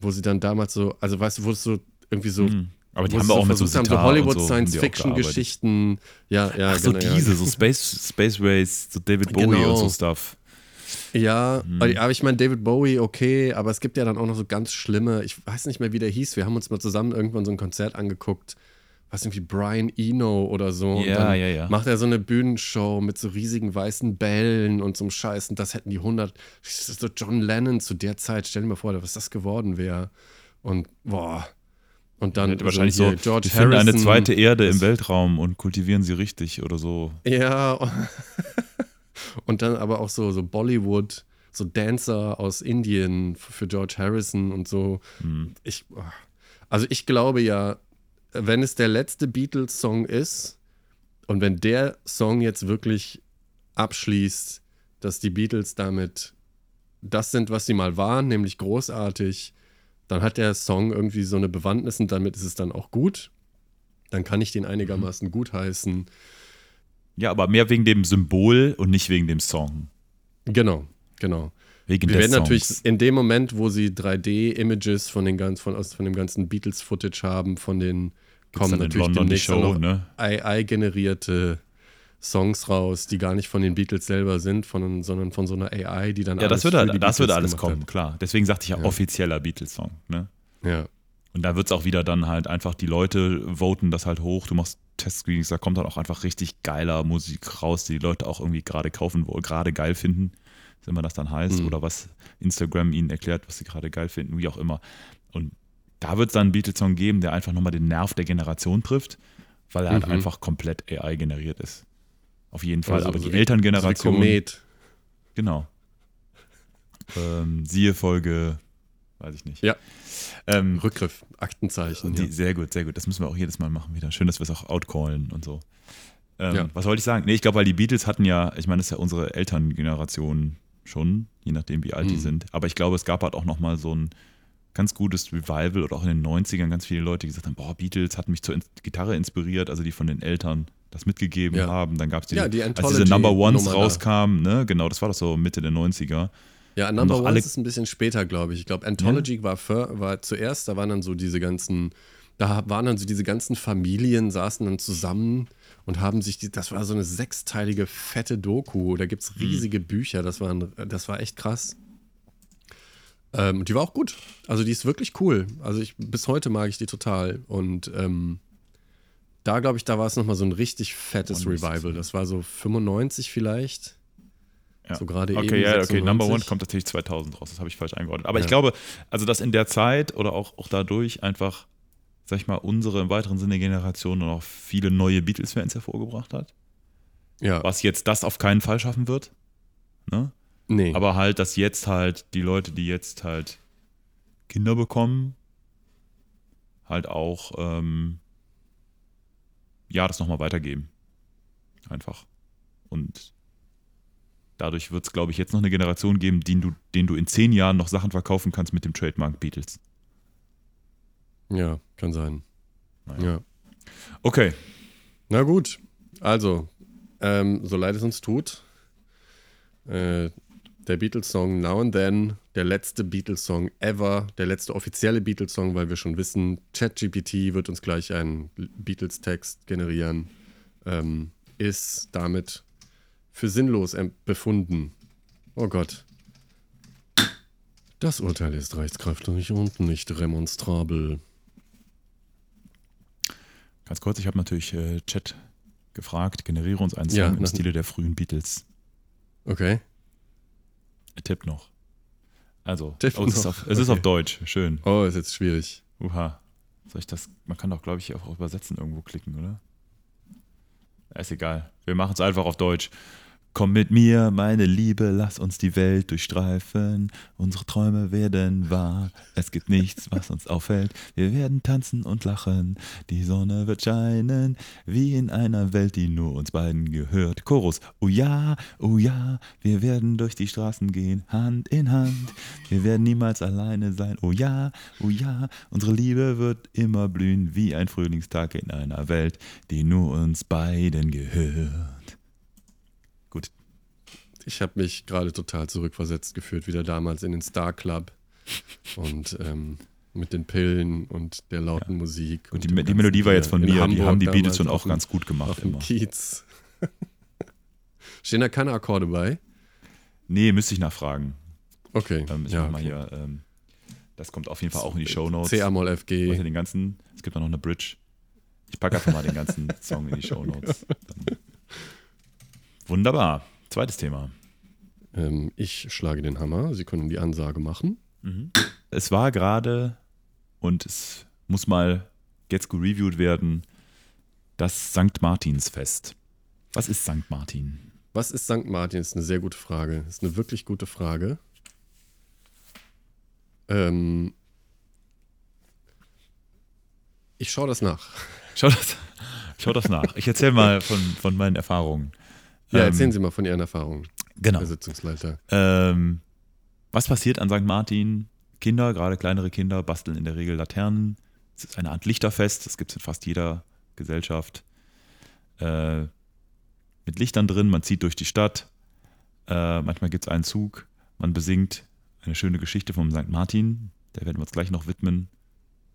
wo sie dann damals so, also weißt du, wo es so irgendwie so. Hm. Aber die haben wir auch mit so haben, so Hollywood so, auch gearbeitet. Science-Fiction-Geschichten. Ja, ja, Ach so genau, ja. diese, so Space, Space Race, so David Bowie Genau. und so Stuff. Ja, Hm. aber ich meine, David Bowie, okay, aber es gibt ja dann auch noch so ganz schlimme, ich weiß nicht mehr, wie der hieß. Wir haben uns mal zusammen irgendwann so ein Konzert angeguckt, was irgendwie Brian Eno oder so. Ja, ja, ja. Macht er so eine Bühnenshow mit so riesigen weißen Bällen und so einem Scheiß. Und das hätten die 100, so John Lennon zu der Zeit, stell dir mal vor, was das geworden wäre. Und boah. Und dann Hätte wahrscheinlich so, George wir finden eine Harrison. zweite Erde im Weltraum und kultivieren sie richtig oder so. Ja. Und dann aber auch so, so Bollywood, so Dancer aus Indien für George Harrison und so. Hm. Ich, also ich glaube ja, wenn es der letzte Beatles-Song ist und wenn der Song jetzt wirklich abschließt, dass die Beatles damit das sind, was sie mal waren, nämlich großartig, dann hat der Song irgendwie so eine Bewandtnis und damit ist es dann auch gut. Dann kann ich den einigermaßen gut heißen. Ja, aber mehr wegen dem Symbol und nicht wegen dem Song. Genau, genau. Wegen Wir werden Songs. natürlich in dem Moment, wo sie 3D-Images von den ganz, von, aus, von dem ganzen Beatles-Footage haben, von den Gibt's kommen natürlich London die demnächst auch Show, noch ne? AI-generierte Songs raus, die gar nicht von den Beatles selber sind, von, sondern von so einer AI, die dann Ja, das alles halt- das wird Beatles alles kommen, klar. Deswegen sagte ich ja, Ja. offizieller Beatles-Song. Ne? Hat. Ja, Und da wird es auch wieder dann halt einfach, die Leute voten das halt hoch, du machst Testscreenings, da kommt dann auch einfach richtig geiler Musik raus, die die Leute auch irgendwie gerade kaufen, wollen, gerade geil finden, was immer das dann heißt, Mhm. oder was Instagram ihnen erklärt, was sie gerade geil finden, wie auch immer. Und da wird es dann einen Beatles-Song geben, der einfach nochmal den Nerv der Generation trifft, weil er halt Mhm. einfach komplett AI generiert ist. Auf jeden Fall. Also Aber so die Elterngeneration. So. Genau. Ähm, siehe Folge, weiß ich nicht. Ja. Ähm, Rückgriff, Aktenzeichen. die, ja. Sehr gut, sehr gut. Das müssen wir auch jedes Mal machen wieder. Schön, dass wir es auch outcallen und so. Ähm, Ja. Was wollte ich sagen? Nee, ich glaube, weil die Beatles hatten ja, ich meine, das ist ja unsere Elterngeneration schon, je nachdem, wie alt die Mhm. sind. Aber ich glaube, es gab halt auch nochmal so ein ganz gutes Revival oder auch in den 90ern ganz viele Leute, die gesagt haben, boah, Beatles hat mich zur Gitarre inspiriert, also die von den Eltern das mitgegeben Ja. haben. Dann gab es die, Ja, die als diese Number Ones da. rauskamen, ne, genau, das war doch so Mitte der 90er. Ja, Number doch One alle- ist ein bisschen später, glaube ich. Ich glaube, Anthology war, für, war zuerst, da waren dann so diese ganzen, da waren dann so diese ganzen Familien, saßen dann zusammen und haben sich, die, das war so eine sechsteilige fette Doku. Da gibt es riesige Bücher, das, waren, das war echt krass. Ähm, und die war auch gut. Also die ist wirklich cool. Also ich, bis heute mag ich die total. Und ähm, da glaube ich, da war es nochmal so ein richtig fettes Oh, Revival. Das war so 95 vielleicht. Ja. So gerade Okay, eben ja, okay, 96. Number One kommt tatsächlich 2000 raus, das habe ich falsch eingeordnet. Aber Ja. ich glaube, also dass in der Zeit oder auch, auch dadurch einfach, sag ich mal, unsere im weiteren Sinne Generation und auch viele neue Beatles-Fans hervorgebracht hat. Ja, Was jetzt das auf keinen Fall schaffen wird. Ne? Nee. Aber halt, dass jetzt halt die Leute, die jetzt halt Kinder bekommen, halt auch, ähm, ja, das nochmal weitergeben. Einfach. Und dadurch wird es, glaube ich, jetzt noch eine Generation geben, denen du, denen du in zehn Jahren noch Sachen verkaufen kannst mit dem Trademark Beatles. Ja, kann sein. Naja. Ja. Okay. Na gut, also, ähm, so leid es uns tut, äh, der Beatles-Song Now and Then, der letzte Beatles-Song ever, der letzte offizielle Beatles-Song, weil wir schon wissen, ChatGPT wird uns gleich einen Beatles-Text generieren, ähm, ist damit für sinnlos befunden. Oh Gott. Das Urteil ist rechtskräftig und nicht remonstrabel. Ganz kurz, ich habe natürlich äh, Chat gefragt, generiere uns einen Song Ja, im Stile der frühen Beatles. Okay. Tipp noch. Also, Tipp oh, es, ist noch. auf, es ist Okay. auf Deutsch. Schön. Oh, ist jetzt schwierig. Uha. Soll ich das? Man kann doch, glaube ich, auch Übersetzen irgendwo klicken, oder? Ist egal. Wir machen es einfach auf Deutsch. Komm mit mir, meine Liebe, lass uns die Welt durchstreifen. Unsere Träume werden wahr. Es gibt nichts, was uns auffällt. Wir werden tanzen und lachen. Die Sonne wird scheinen, wie in einer Welt, die nur uns beiden gehört. Chorus. Oh ja, oh ja, wir werden durch die Straßen gehen, Hand in Hand. Wir werden niemals alleine sein. Oh ja, oh ja, unsere Liebe wird immer blühen, wie ein Frühlingstag in einer Welt, die nur uns beiden gehört. Ich habe mich gerade total zurückversetzt gefühlt, wieder damals in den Star Club und ähm, mit den Pillen und der lauten Musik. Und die, dem die ganzen Melodie war jetzt von mir. Die Hamburg haben die Beatles schon auch ganz gut gemacht Auf dem immer. Kiez. Stehen da keine Akkorde bei? Nee, müsste ich nachfragen. Okay. Ähm, ich ja, mal okay. hier. Ähm, das kommt auf jeden Fall auch in die Shownotes. C-Amol Und FG. den ganzen, es gibt auch noch eine Bridge. Ich packe einfach mal den ganzen Song in die Shownotes. Dann- Wunderbar. Zweites Thema. Ähm, ich schlage den Hammer. Sie können die Ansage machen. Es war gerade und es muss mal jetzt gereviewt werden, das St. Martinsfest. Was ist St. Martin? Was ist St. Martin? Ist eine sehr gute Frage. Ist eine wirklich gute Frage. Ähm, ich schaue das nach. Schau das, schau das nach. Ich erzähle mal von, von meinen Erfahrungen. Ja, Ähm, erzählen Sie mal von Ihren Erfahrungen, Genau. Herr Sitzungsleiter. Ähm, was passiert an St. Martin? Kinder, gerade kleinere Kinder, basteln in der Regel Laternen. Es ist eine Art Lichterfest, das gibt es in fast jeder Gesellschaft. Äh, mit Lichtern drin, man zieht durch die Stadt. Äh, manchmal gibt es einen Zug, man besingt eine schöne Geschichte vom St. Martin, der werden wir uns gleich noch widmen.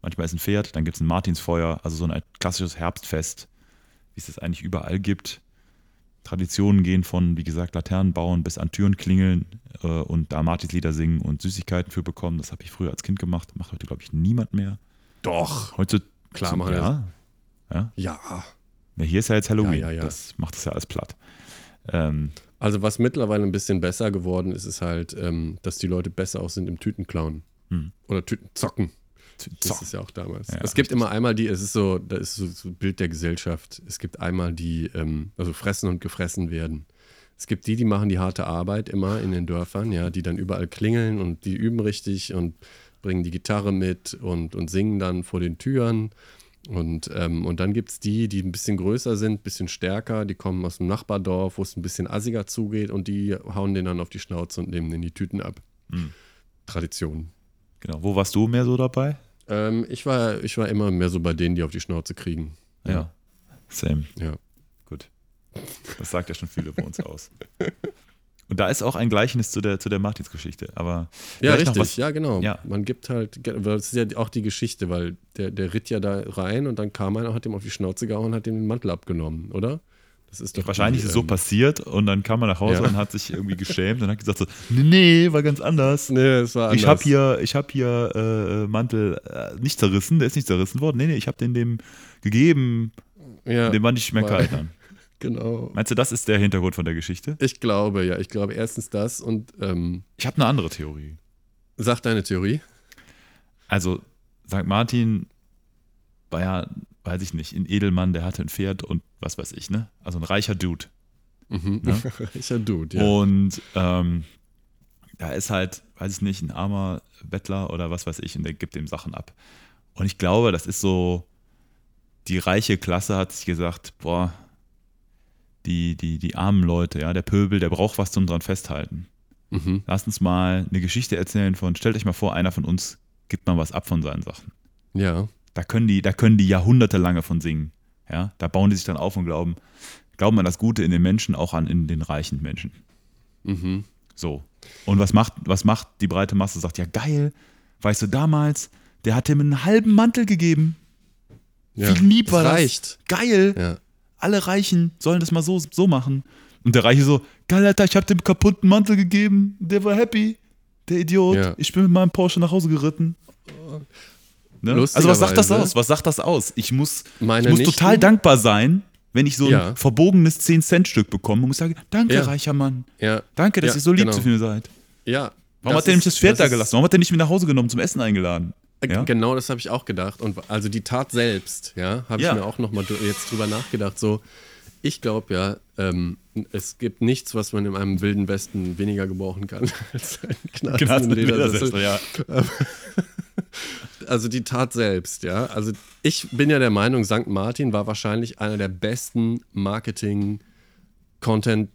Manchmal ist ein Pferd, dann gibt es ein Martinsfeuer, also so ein klassisches Herbstfest, wie es das eigentlich überall gibt. Traditionen gehen von, wie gesagt, Laternen bauen bis an Türen klingeln äh, und da Martinslieder singen und Süßigkeiten für bekommen. Das habe ich früher als Kind gemacht. Macht heute, glaube ich, niemand mehr. Doch. Heute Klar machen ja. ja. Ja. Ja, hier ist ja jetzt Halloween. Ja, ja. Das macht es ja alles platt. Ähm, Also was mittlerweile ein bisschen besser geworden ist, ist halt, ähm, dass die Leute besser auch sind im Tütenklauen. Hm. Oder Tütenzocken. Das ist ja auch damals. Ja, es gibt richtig. immer einmal die, es ist so, da ist so, so ein Bild der Gesellschaft. Es gibt einmal die, ähm, also fressen und gefressen werden. Es gibt die, die machen die harte Arbeit immer in den Dörfern, ja, die dann überall klingeln und die üben richtig und bringen die Gitarre mit und, und singen dann vor den Türen. Und, ähm, und dann gibt es die, die ein bisschen größer sind, ein bisschen stärker, die kommen aus dem Nachbardorf, wo es ein bisschen assiger zugeht und die hauen den dann auf die Schnauze und nehmen den die Tüten ab. Hm. Tradition. Genau. Wo warst du mehr so dabei? Ähm, ich, war, ich war immer mehr so bei denen, die auf die Schnauze kriegen. Ja. Same. Ja. Gut. Das sagt ja schon viel über uns aus. Und da ist auch ein Gleichnis zu der, zu der Martinsgeschichte. Aber Ja, richtig, ja, genau. Ja. Man gibt halt, weil das ist ja auch die Geschichte, weil der, der ritt ja da rein und dann kam einer, hat ihm auf die Schnauze gehauen und hat ihm den Mantel abgenommen, oder? Das ist doch Wahrscheinlich ist so ähm, passiert und dann kam er nach Hause Ja. und hat sich irgendwie geschämt und hat gesagt so, nee, nee, war ganz anders. Nee, es war Ich anders. habe hier, ich hab hier äh, Mantel äh, nicht zerrissen, der ist nicht zerrissen worden. Nee, nee, ich habe den dem gegeben, ja, den war nicht mehr kalt an. genau. Meinst du, das ist der Hintergrund von der Geschichte? Ich glaube, ja, ich glaube erstens das und ähm, Ich habe eine andere Theorie. sag deine Theorie. Also, St. Martin war ja, weiß ich nicht, ein Edelmann, der hatte ein Pferd und was weiß ich, ne? Also ein reicher Dude. Mhm. Ja. Reicher Dude, ja. Und ähm, da ist halt, weiß ich nicht, ein armer Bettler oder was weiß ich und der gibt dem Sachen ab. Und ich glaube, das ist so, die reiche Klasse hat sich gesagt, boah, die, die, die armen Leute, ja, der Pöbel, der braucht was zum dran festhalten. Mhm. Lasst uns mal eine Geschichte erzählen von, stellt euch mal vor, einer von uns gibt mal was ab von seinen Sachen. Ja. Da können die, da können die jahrhundertelange von singen. Ja, da bauen die sich dann auf und glauben, glauben an das Gute in den Menschen, auch an in den reichen Menschen. Mhm. So. Und was macht, was macht die breite Masse? Sagt, ja geil, weißt du, damals, der hat ihm einen halben Mantel gegeben. ja. Wie lieb war das reicht. Geil, Ja. alle Reichen sollen das mal so, so machen. Und der Reiche so, geil, Alter, ich hab dem kaputten Mantel gegeben, der war happy, der Idiot. Ja. Ich bin mit meinem Porsche nach Hause geritten. Ne? Also was sagt das aus? Was sagt das aus? Ich muss, Meine ich muss Nichten- total dankbar sein, wenn ich so ein Ja. verbogenes 10-Cent-Stück bekomme und muss sagen, danke, Ja. reicher Mann. Ja. Danke, dass Ja, ihr so lieb genau. zu mir seid. Ja, Warum hat der nämlich das Pferd das da gelassen? Warum hat der nicht mit nach Hause genommen, zum Essen eingeladen? Äh, Ja? Genau das habe ich auch gedacht. Und also die Tat selbst, ja, habe Ja. ich mir auch nochmal jetzt drüber nachgedacht. So, ich glaube ja, ähm, es gibt nichts, was man in einem wilden Westen weniger gebrauchen kann als mit Ledersessel. Ledersessel, ja. Also die Tat selbst, ja. Also ich bin ja der Meinung, St. Martin war wahrscheinlich einer der besten Marketing, Content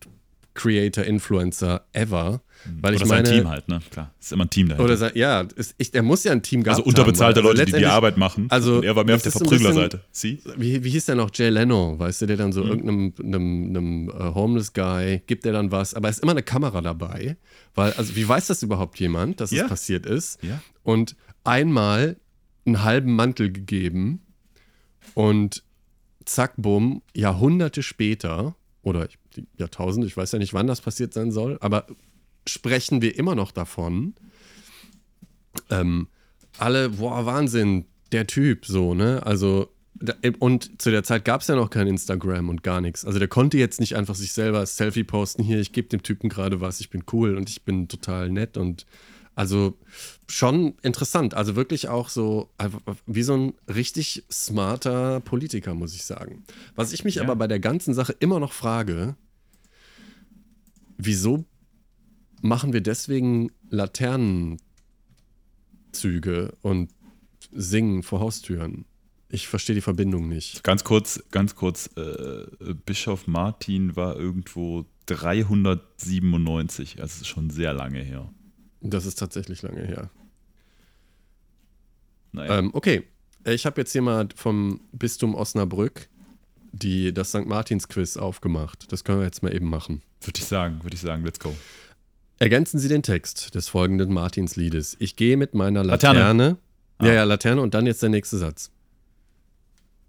Creator, Influencer ever. Weil Oder ich meine, sein Team halt, ne? Klar, ist immer ein Team dahinter. Oder sein, ja, ist, ich, der muss ja ein Team gehabt also unterbezahlte haben, weil- Leute, die die Arbeit machen. also, und er war mehr auf das der Verprüglerseite. Wie, wie hieß der noch? Jay Leno, weißt du, der dann so Mhm. irgendeinem einem, einem, äh, Homeless Guy gibt der dann was, aber es ist immer eine Kamera dabei, weil, also wie weiß das überhaupt jemand, dass Ja. es passiert ist? Ja. Und einmal einen halben Mantel gegeben und zack, bumm, Jahrhunderte später oder ich- die Jahrtausende, ich weiß ja nicht, wann das passiert sein soll, aber sprechen wir immer noch davon. Ähm, alle, boah, Wahnsinn, der Typ, so, ne? Also, und zu der Zeit gab es ja noch kein Instagram und gar nichts. Also, der konnte jetzt nicht einfach sich selber Selfie posten, hier, ich gebe dem Typen gerade was, ich bin cool und ich bin total nett und also schon interessant. Also wirklich auch so, wie so ein richtig smarter Politiker, muss ich sagen. Was ich mich Ja. aber bei der ganzen Sache immer noch frage, wieso machen wir deswegen Laternenzüge und singen vor Haustüren? Ich verstehe die Verbindung nicht. Ganz kurz, ganz kurz, äh, Bischof Martin war irgendwo 397, also ist schon sehr lange her. Das ist tatsächlich lange her. Naja. Ähm, okay, ich habe jetzt hier mal vom Bistum Osnabrück die, das St. Martins-Quiz aufgemacht. Das können wir jetzt mal eben machen. würde ich sagen, würde ich sagen, let's go. Ergänzen Sie den Text des folgenden Martinsliedes. Ich gehe mit meiner Laterne. Laterne. Ah. Ja, ja, Laterne und dann jetzt der nächste Satz.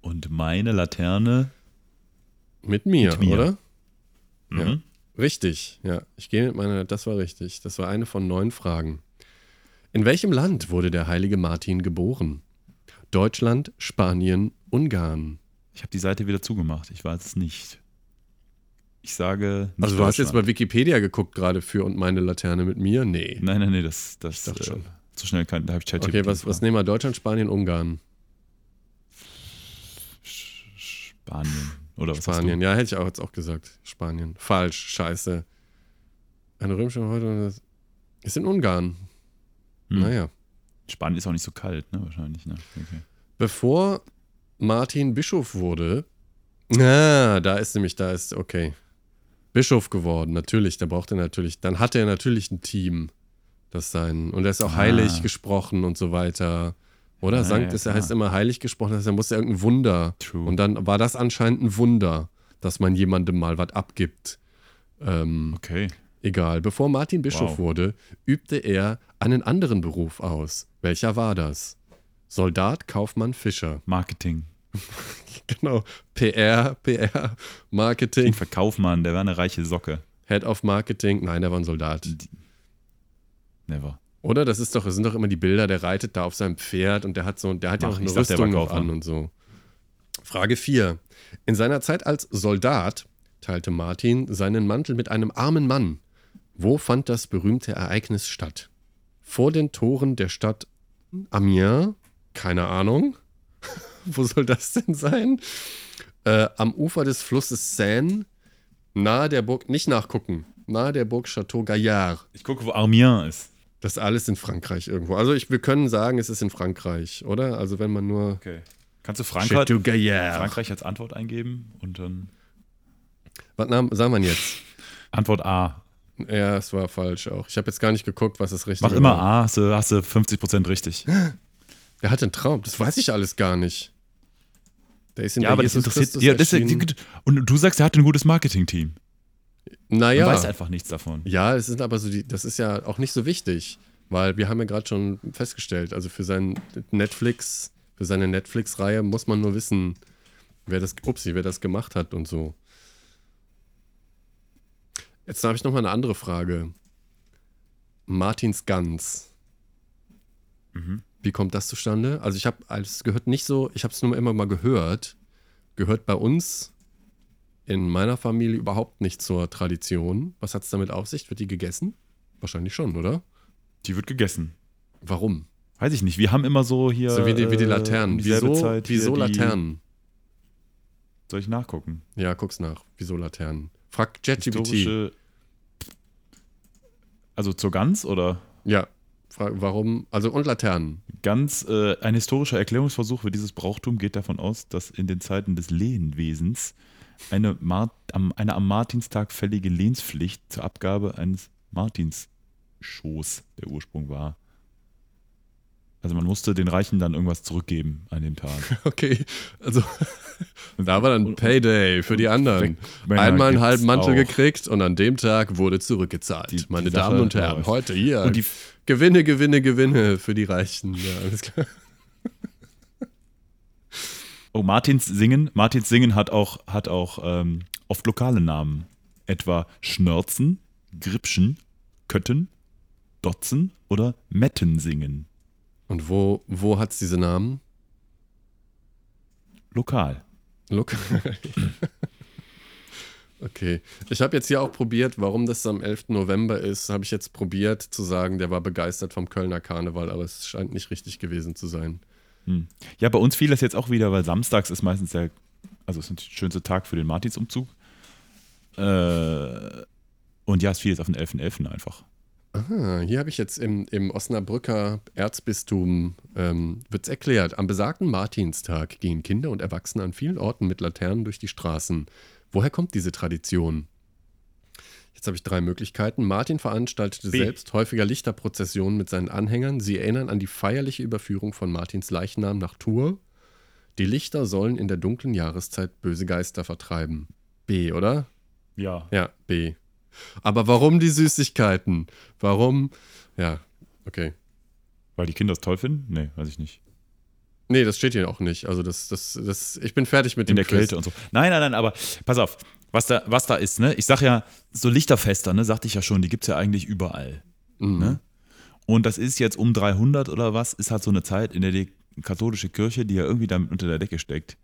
Und meine Laterne, Mit mir, Mit mir. oder? mhm. Ja. Richtig, ja. Ich gehe mit meiner, das war richtig. Das war eine von neun Fragen. In welchem Land wurde der heilige Martin geboren? Deutschland, Spanien, Ungarn. Ich habe die Seite wieder zugemacht, ich weiß es nicht. Ich sage nicht Also du hast jetzt bei Wikipedia geguckt gerade für und meine Laterne mit mir? Nee. Nein, nein, nee, das, das Ich dachte äh, schon. so schnell kann, da habe ich ChatGPT Okay, was, was nehmen wir? Deutschland, Spanien, Ungarn. Spanien. Oder was Spanien, ja, hätte ich auch jetzt auch gesagt. Spanien. Falsch, scheiße. Eine römische heute. Ist in Ungarn. Hm. Naja. Spanien ist auch nicht so kalt, ne? Wahrscheinlich, ne? Okay. Bevor Martin Bischof wurde, ah, da ist nämlich, da ist, okay. Bischof geworden, natürlich, da braucht er natürlich, dann hatte er natürlich ein Team, das sein, und er ist auch Ah. heilig gesprochen und so weiter. Oder? Ah, Sankt ja, ist, er heißt immer heilig gesprochen, das heißt, er musste irgendein Wunder. True. Und dann war das anscheinend ein Wunder, dass man jemandem mal was abgibt. Ähm, Okay. Egal. Bevor Martin Bischof Wow. wurde, übte er einen anderen Beruf aus. Welcher war das? Soldat, Kaufmann, Fischer. Marketing. Genau. PR, PR, Marketing, Verkaufmann, der war eine reiche Socke. Head of Marketing. Nein, der war ein Soldat. Never. Oder? Das ist doch, das sind doch immer die Bilder, der reitet da auf seinem Pferd und der hat so, der hat ja Ach, auch eine dachte, Rüstung noch an und so. Frage 4. In seiner Zeit als Soldat teilte Martin seinen Mantel mit einem armen Mann. Wo fand das berühmte Ereignis statt? Vor den Toren der Stadt Amiens? Keine Ahnung. Wo soll das denn sein? Äh, am Ufer des Flusses Seine, nahe der Burg, nicht nachgucken, nahe der Burg Château Gaillard. Ich gucke, wo Armien ist. Das ist alles in Frankreich irgendwo. Also ich, wir können sagen, es ist in Frankreich, oder? Also wenn man nur Okay. Kannst du Frankreich. Frankreich als Antwort eingeben und dann Was nahm, sagen wir jetzt? Antwort A. Ja, es war falsch auch. Ich habe jetzt gar nicht geguckt, was das richtig Mach immer A, hast du, hast du 50% richtig. Der hat einen Traum. Das weiß ich alles gar nicht. Der ist in Ja, der aber das Jesus interessiert. Christus Ja, das, erschienen. und du sagst, er hat ein gutes Marketing-Team. Naja. weißt einfach nichts davon. Ja, es sind aber so die, das ist ja auch nicht so wichtig, weil wir haben ja gerade schon festgestellt, also für sein Netflix, für seine Netflix-Reihe muss man nur wissen, wer das, upsie, wer das gemacht hat und so. Jetzt habe ich noch mal eine andere Frage. Martins Gans. Mhm. Wie kommt das zustande? Also ich habe, es gehört nicht so, ich habe es nur immer mal gehört, gehört bei uns in meiner Familie überhaupt nicht zur Tradition. Was hat es damit auf sich? Wird die gegessen? Wahrscheinlich schon, oder? Die wird gegessen. Warum? Weiß ich nicht. Wir haben immer so hier. So wie die, wie die äh, Laternen. dieselbe Wieso, Zeit wieso Laternen? Soll ich nachgucken? Ja, guck's nach. Wieso Laternen? Frag ChatGPT. Also zur Gans oder? Ja. Warum? Also und Laternen. Ganz äh, ein historischer Erklärungsversuch für dieses Brauchtum geht davon aus, dass in den Zeiten des Lehenwesens eine, Mar am, eine am Martinstag fällige Lehnspflicht zur Abgabe eines Martinsschoß der Ursprung war. Also man musste den Reichen dann irgendwas zurückgeben an dem Tag. Okay. Also da war dann Payday für die anderen. Einmal einen halben Mantel auch. gekriegt und an dem Tag wurde zurückgezahlt. Die- die Meine Sache Damen und Herren, heute hier. Und die- Gewinne, Gewinne, Gewinne für die Reichen. Ja, alles klar. Oh, Martins Singen. Martins Singen hat auch, hat auch ähm, oft lokale Namen. Etwa Schnörzen, Gripschen, Kötten, Dotzen oder Mettensingen. Und wo, wo hat es diese Namen? Lokal. Look. Okay. Ich habe jetzt hier auch probiert, warum das am 11. November ist, habe ich jetzt probiert zu sagen, der war begeistert vom Kölner Karneval, aber es scheint nicht richtig gewesen zu sein. Hm. Ja, bei uns fiel das jetzt auch wieder, weil samstags ist meistens der, also ist der schönste Tag für den Martinsumzug. Äh, und ja, es fiel jetzt auf den 11.11. einfach. Aha, hier habe ich jetzt im, im Osnabrücker Erzbistum, ähm, wird es erklärt, am besagten Martinstag gehen Kinder und Erwachsene an vielen Orten mit Laternen durch die Straßen. Woher kommt diese Tradition? Jetzt habe ich drei Möglichkeiten. Martin veranstaltete B. selbst häufiger Lichterprozessionen mit seinen Anhängern. Sie erinnern an die feierliche Überführung von Martins Leichnam nach Tours. Die Lichter sollen in der dunklen Jahreszeit böse Geister vertreiben. B, oder? Ja. Ja, B. Aber warum die Süßigkeiten? Warum? Ja, okay. Weil die Kinder es toll finden? Nee, weiß ich nicht. Nee, das steht hier auch nicht. Also das, das, das, ich bin fertig mit In dem der Kälte und so. Nein, nein, nein, aber pass auf, was da, was da ist, ne? Ich sag ja, so Lichterfester, ne, sagte ich ja schon, die gibt es ja eigentlich überall. Mhm. Ne? Und das ist jetzt um 300 oder was, ist halt so eine Zeit, in der die katholische Kirche, die ja irgendwie damit unter der Decke steckt,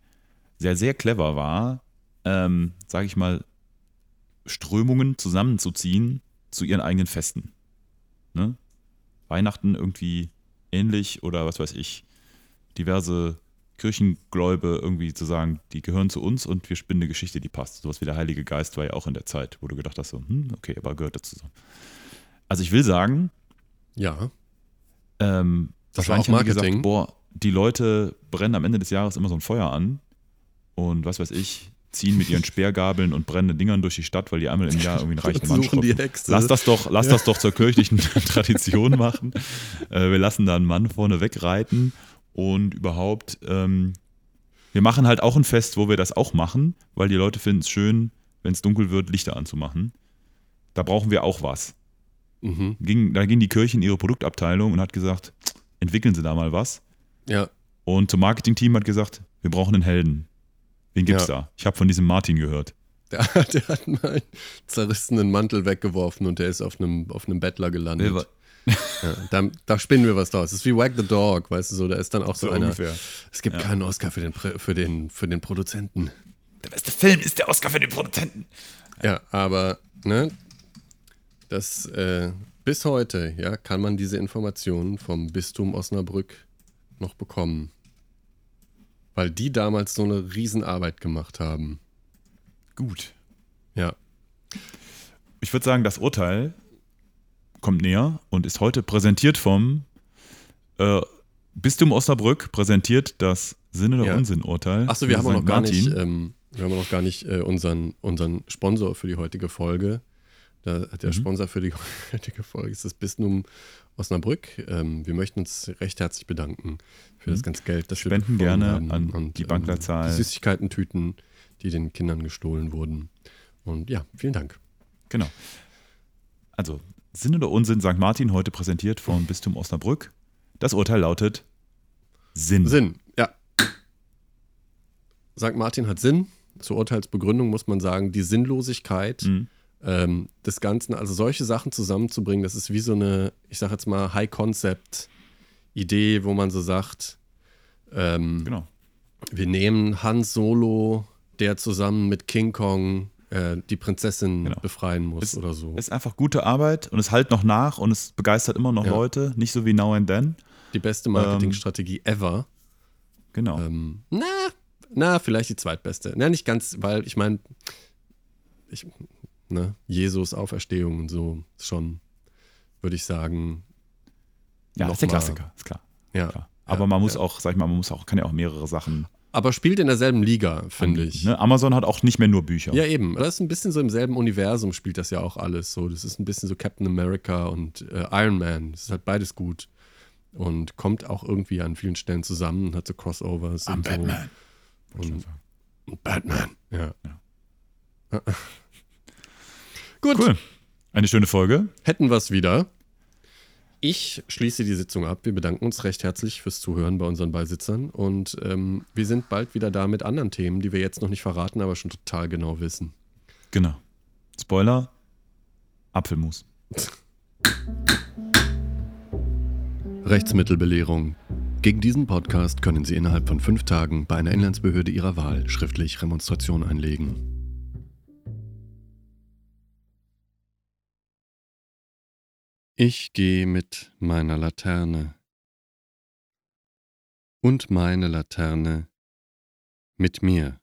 sehr, sehr clever war, ähm, sage ich mal, Strömungen zusammenzuziehen zu ihren eigenen Festen. Ne? Weihnachten irgendwie ähnlich oder was weiß ich, diverse Kirchengläube irgendwie zu sagen, die gehören zu uns und wir spinnen eine Geschichte, die passt. Sowas wie der Heilige Geist war ja auch in der Zeit, wo du gedacht hast, so, hm, okay, aber gehört dazu. so. Also ich will sagen, Ja. ähm, Das war auch haben die gesagt, Marketing. boah, die Leute brennen am Ende des Jahres immer so ein Feuer an und was weiß ich, ziehen mit ihren Speergabeln und brennenden Dingern durch die Stadt, weil die einmal im Jahr irgendwie einen reichen Mann Suchen die. Hexe. Lass das doch, lass das doch zur kirchlichen Tradition machen. Äh, wir lassen da einen Mann vorne wegreiten und überhaupt, ähm, wir machen halt auch ein Fest, wo wir das auch machen, weil die Leute finden es schön, wenn es dunkel wird, Lichter anzumachen. Da brauchen wir auch was. Mhm. Ging, da ging die Kirche in ihre Produktabteilung und hat gesagt, entwickeln Sie da mal was. Ja. Und zum Marketingteam hat gesagt, wir brauchen einen Helden. Wen gibt's Ja. da? Ich habe von diesem Martin gehört. Der, der hat mal einen zerrissenen Mantel weggeworfen und der ist auf einem, auf einem Bettler gelandet. Ja, da, da spinnen wir was draus. Das ist wie Wag the Dog, weißt du so. Da ist dann auch so, So einer. ungefähr. Es gibt Ja. keinen Oscar für den, für, den, für den Produzenten. Der beste Film ist der Oscar für den Produzenten. Ja, aber ne, das äh, bis heute, ja, kann man diese Informationen vom Bistum Osnabrück noch bekommen. Weil die damals so eine Riesenarbeit gemacht haben. Gut. Ja. Ich würde sagen, das Urteil kommt näher und ist heute präsentiert vom äh, Bistum Osnabrück, präsentiert das Sinn- oder Ja. Unsinn-Urteil. Achso, wir haben noch gar nicht, ähm, wir haben noch gar nicht äh, unseren, unseren Sponsor für die heutige Folge. Da, der Mhm. Sponsor für die heutige Folge ist das Bistum Osnabrück. Ähm, wir möchten uns recht herzlich bedanken für das Mhm. ganze Geld, das Spenden wir gerne haben an und, die Bankleitzahl. Ähm, die Süßigkeiten-Tüten, die den Kindern gestohlen wurden. Und ja, vielen Dank. Genau. Also, Sinn oder Unsinn St. Martin, heute präsentiert vom Bistum Osnabrück. Das Urteil lautet Sinn. Sinn, ja. St. Martin hat Sinn. Zur Urteilsbegründung muss man sagen, die Sinnlosigkeit Mhm. ähm, des Ganzen, also solche Sachen zusammenzubringen, das ist wie so eine, ich sag jetzt mal, High-Concept-Idee, wo man so sagt, ähm, Genau. wir nehmen Han Solo, der zusammen mit King Kong äh, die Prinzessin Genau. befreien muss Es- oder so. Ist einfach gute Arbeit und es halt noch nach und es begeistert immer noch Ja. Leute. Nicht so wie Now and Then. Die beste Marketingstrategie ever. Genau. Ähm, na, na, vielleicht die zweitbeste. Na, nicht ganz, weil ich meine, ich, ne, Jesus Auferstehung und so ist schon, würde ich sagen, ja, ist der Klassiker, ist klar. ja. klar. Aber ja, man muss ja. auch, sag ich mal, man muss auch, kann ja auch mehrere Sachen. Aber spielt in derselben Liga, finde ich. Ne? Amazon hat auch nicht mehr nur Bücher. Ja, eben. Das ist ein bisschen so im selben Universum spielt das ja auch alles so. Das ist ein bisschen so Captain America und äh, Iron Man. Das ist halt beides gut. Und kommt auch irgendwie an vielen Stellen zusammen und hat so Crossovers. Am und Batman. So. Und Batman. Ja. Ja. gut. Cool. Eine schöne Folge. Hätten wir es wieder. Ich schließe die Sitzung ab. Wir bedanken uns recht herzlich fürs Zuhören bei unseren Beisitzern. Und ähm, wir sind bald wieder da mit anderen Themen, die wir jetzt noch nicht verraten, aber schon total genau wissen. Genau. Spoiler: Apfelmus. Rechtsmittelbelehrung. Gegen diesen Podcast können Sie innerhalb von fünf Tagen bei einer Inlandsbehörde Ihrer Wahl schriftlich Remonstration einlegen. Ich gehe mit meiner Laterne. Und meine Laterne mit mir.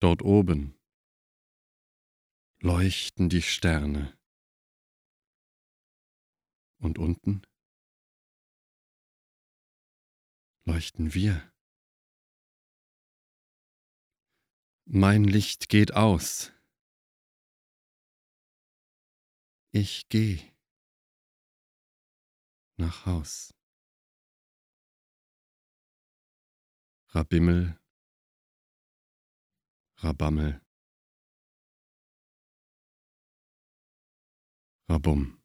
Dort oben leuchten die Sterne. Und unten leuchten wir. Mein Licht geht aus. Ich geh nach Haus. Rabimmel, Rabammel, Rabum.